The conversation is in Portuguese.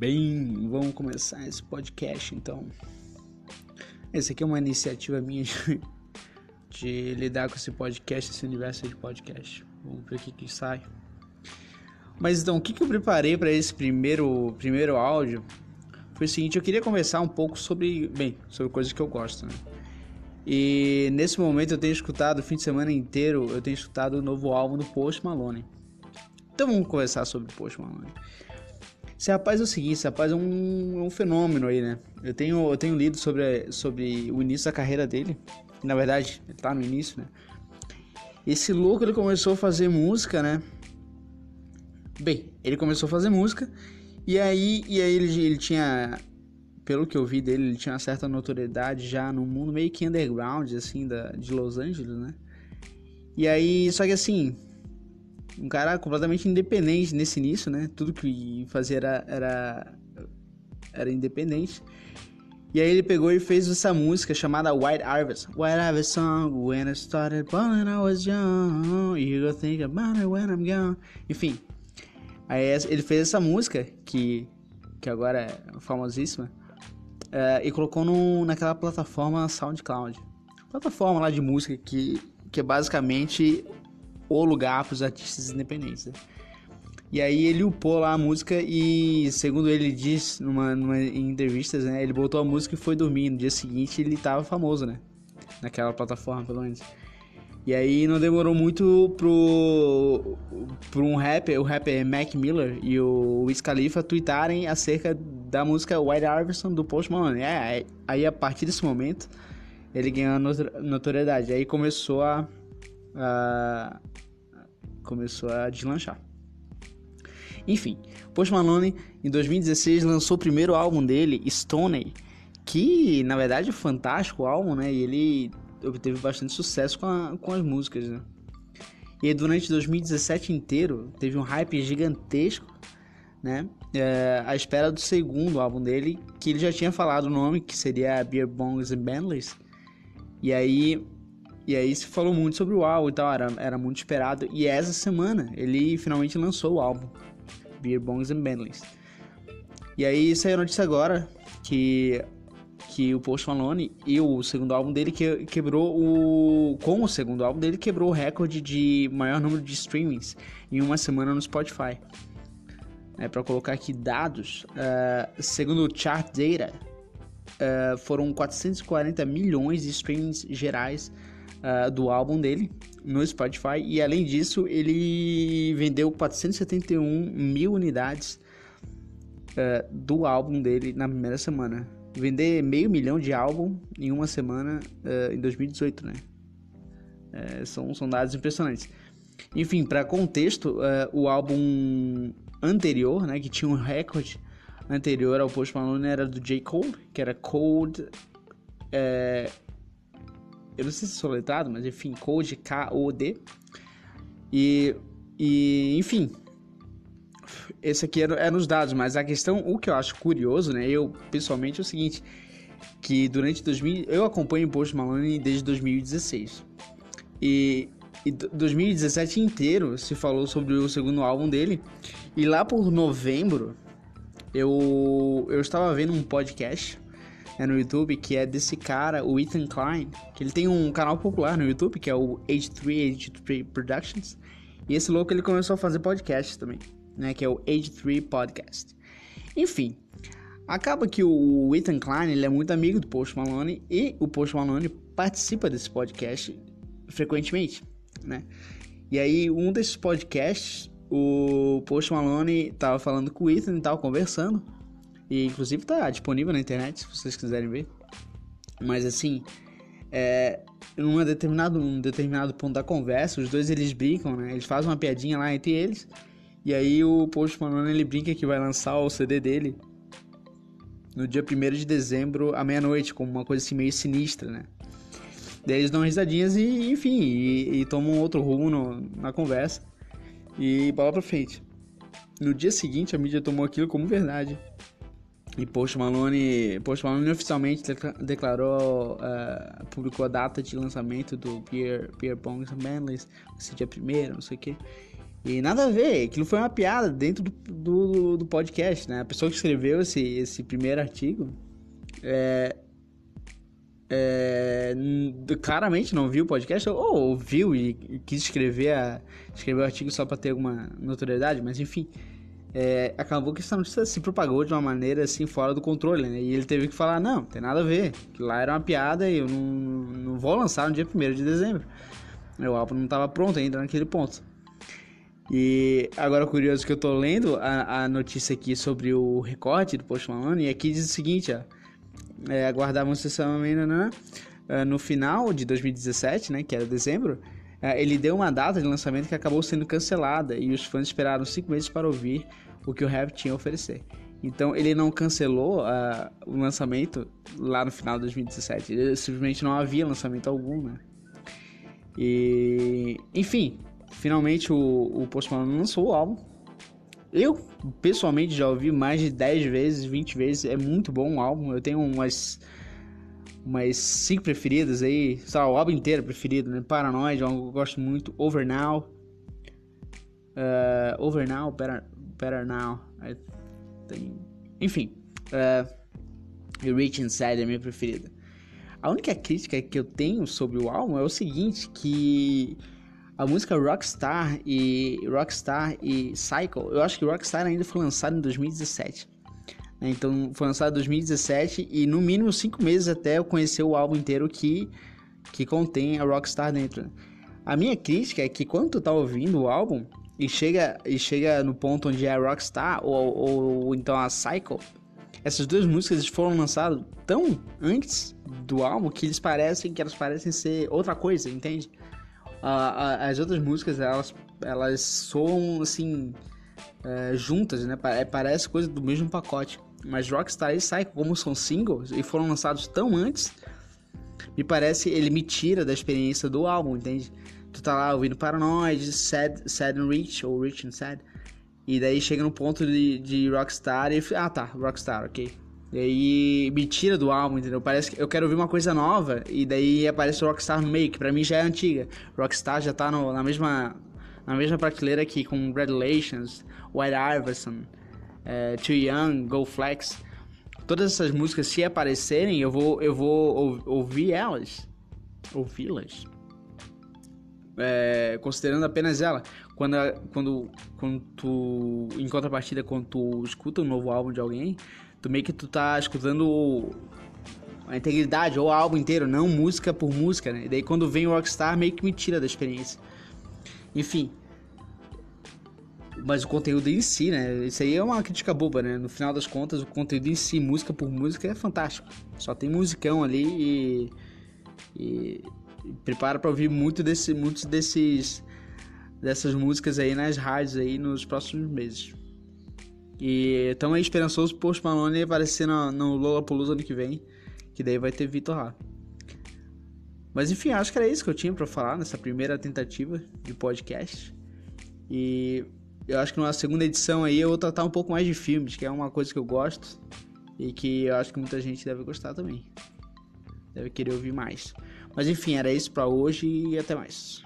Bem, vamos começar esse podcast então. Esse aqui é uma iniciativa minha de, de lidar com esse podcast, esse universo de podcast. Vamos ver o que, que sai. Mas então, o que, que eu preparei para esse primeiro, primeiro áudio foi o seguinte: eu queria conversar um pouco sobre, bem, sobre coisas que eu gosto, né? E nesse momento eu tenho escutado, o fim de semana inteiro, eu tenho escutado o novo álbum do Post Malone. Então vamos conversar sobre o Post Malone. Esse rapaz é o seguinte, esse rapaz é um, é um fenômeno aí, né? Eu tenho, eu tenho lido sobre, sobre o início da carreira dele. Na verdade, ele tá no início, né? Esse louco, ele começou a fazer música, né? Bem, ele começou a fazer música e aí, e aí ele, ele tinha pelo que eu vi dele, ele tinha uma certa notoriedade já no mundo meio que underground, assim, da, de Los Angeles, né? E aí, só que assim, um cara completamente independente nesse início, né? Tudo que fazia era, era, era independente. E aí ele pegou e fez essa música chamada White Harvest. White Harvest Song, When I Started When I Was Young, You Go Think About It When I'm Gone. Enfim, aí ele fez essa música, que, que agora é famosíssima, é, e colocou no, naquela plataforma SoundCloud. Plataforma lá de música que, que é basicamente o lugar para os artistas independentes. Né? E aí ele upou lá a música e, segundo ele disse numa, numa, em entrevistas, né? Ele botou a música e foi dormir. No dia seguinte ele tava famoso, né? Naquela plataforma, pelo menos. E aí não demorou muito pro, pro um rapper, o rapper Mac Miller e o Wiz Khalifa tweetarem acerca da música White Harvest do Post Malone. É, aí a partir desse momento ele ganhou notoriedade. Aí começou a, começou a deslanchar. Enfim, Post Malone em 2016 lançou o primeiro álbum dele, Stoney, que na verdade é um fantástico álbum, né? E ele obteve bastante sucesso com, a, com as músicas, né? E durante 2017 inteiro teve um hype gigantesco, né? É, à espera do segundo álbum dele, que ele já tinha falado o nome, que seria Beer Bongs and Bentleys. E aí, e aí se falou muito sobre o álbum e tal, era, era muito esperado. E essa semana ele finalmente lançou o álbum, Beer Bongs and Bentleys. E aí saiu a notícia agora que que o Post Malone e o segundo álbum dele que, quebrou o com o segundo álbum dele quebrou o recorde de maior número de streamings em uma semana no Spotify. É, para colocar aqui dados, uh, segundo o Chart Data, uh, foram 440 milhões de streamings gerais uh, do álbum dele no Spotify e além disso ele vendeu 471 mil unidades do álbum dele na primeira semana vender meio milhão de álbum em uma semana uh, em 2018, né? É, são, são dados impressionantes. Enfim, para contexto, uh, o álbum anterior, né, que tinha um recorde anterior ao Post Malone era do J. Cole, que era Cold. É, eu não sei se é soletrado, mas enfim, Code K-O-D. E, e, enfim, esse aqui era, era os dados, mas a questão, o que eu acho curioso, né? Eu pessoalmente é o seguinte, que durante 2000, eu acompanho o Post Malone desde 2016. E, e 2017 inteiro se falou sobre o segundo álbum dele. E lá por novembro, eu eu estava vendo um podcast né, no YouTube que é desse cara, o Ethan Klein, que ele tem um canal popular no YouTube que é o H3 H3 Productions. E esse louco ele começou a fazer podcast também né, que é o Age 3 Podcast. Enfim, acaba que o Ethan Klein ele é muito amigo do Post Malone e o Post Malone participa desse podcast frequentemente, né? E aí, um desses podcasts, o Post Malone tava falando com o Ethan e tal, conversando. E inclusive tá disponível na internet, se vocês quiserem ver. Mas assim, é, determinado, um determinado ponto da conversa, os dois eles brincam, né? Eles fazem uma piadinha lá entre eles. E aí o Post Malone ele brinca que vai lançar o CD dele no dia 1 de dezembro à meia-noite, como uma coisa assim meio sinistra, né? Daí eles dão risadinhas e, enfim, e, e tomam outro rumo no, na conversa. E bola pra frente. No dia seguinte, a mídia tomou aquilo como verdade. E Post Malone, Post Malone oficialmente declarou, uh, publicou a data de lançamento do Pierre, Pierre Bongs and Manleys, esse dia primeiro, não sei o que. E nada a ver, aquilo foi uma piada dentro do, do, do podcast, né? A pessoa que escreveu esse, esse primeiro artigo é, é, claramente não viu o podcast, ou ouviu e quis escrever, a, escrever o artigo só para ter alguma notoriedade, mas enfim, é, acabou que essa notícia se propagou de uma maneira assim fora do controle, né? E ele teve que falar: não, tem nada a ver, que lá era uma piada e eu não, não vou lançar no dia 1 de dezembro. O álbum não estava pronto ainda naquele ponto. E agora curioso que eu tô lendo a, a notícia aqui sobre o recorte do Post Malone e aqui diz o seguinte, ó. É, aguardavam sessão né, no final de 2017, né, que era dezembro, é, ele deu uma data de lançamento que acabou sendo cancelada e os fãs esperaram cinco meses para ouvir o que o rap tinha a oferecer. Então ele não cancelou uh, o lançamento lá no final de 2017. Ele, simplesmente não havia lançamento algum, né? E enfim, finalmente o, o Post Malone lançou o álbum. Eu, pessoalmente, já ouvi mais de 10 vezes, 20 vezes. É muito bom o álbum. Eu tenho umas umas cinco preferidas aí, sei lá, o álbum inteiro preferido, né? Paranoid, eu gosto muito. Over Now. Uh, Over Now, Better, better Now. Tem... Enfim. Uh, Rich Inside é a minha preferida. A única crítica que eu tenho sobre o álbum é o seguinte, que a música Rockstar e Rockstar e Cycle, eu acho que Rockstar ainda foi lançado em 2017. Né? Então foi lançado em 2017 e no mínimo cinco meses até eu conhecer o álbum inteiro que, que contém a Rockstar dentro. A minha crítica é que quando tu tá ouvindo o álbum e chega, e chega no ponto onde é a Rockstar ou, ou, ou então a Cycle, essas duas músicas foram lançadas tão antes do álbum que eles parecem que elas parecem ser outra coisa, entende? Uh, as outras músicas elas elas soam assim uh, juntas, né? Parece coisa do mesmo pacote. Mas Rockstar e Psycho, como são singles e foram lançados tão antes, me parece ele me tira da experiência do álbum, entende? Tu tá lá ouvindo Paranoid, Sad, Sad and Rich, ou Rich and Sad, e daí chega no ponto de, de Rockstar e ah tá, Rockstar, ok. E aí me tira do álbum, entendeu? Parece que eu quero ouvir uma coisa nova e daí aparece Rockstar no meio, que pra mim já é antiga. Rockstar já tá no, na mesma na mesma prateleira aqui com Congratulations, White Iverson, é, Too Young, Go Flex. Todas essas músicas, se aparecerem, eu vou, eu vou ou, ouvir elas. Ouvi-las. É, considerando apenas ela. Quando, quando, quando tu, em contrapartida, quando tu escuta um novo álbum de alguém, tu meio que tu tá escutando a integridade ou o álbum inteiro, não música por música, né? E daí quando vem o Rockstar, meio que me tira da experiência. Enfim, mas o conteúdo em si, né? Isso aí é uma crítica boba, né? No final das contas, o conteúdo em si, música por música, é fantástico. Só tem musicão ali e. e, e prepara para ouvir muito desse, muitos desses dessas músicas aí nas rádios aí nos próximos meses. E estamos aí esperançoso Post Malone aparecer no, no Lollapalooza ano que vem, que daí vai ter Vitor lá. Mas enfim, acho que era isso que eu tinha para falar nessa primeira tentativa de podcast. E eu acho que numa segunda edição aí eu vou tratar um pouco mais de filmes, que é uma coisa que eu gosto e que eu acho que muita gente deve gostar também. Deve querer ouvir mais. Mas enfim, era isso para hoje e até mais.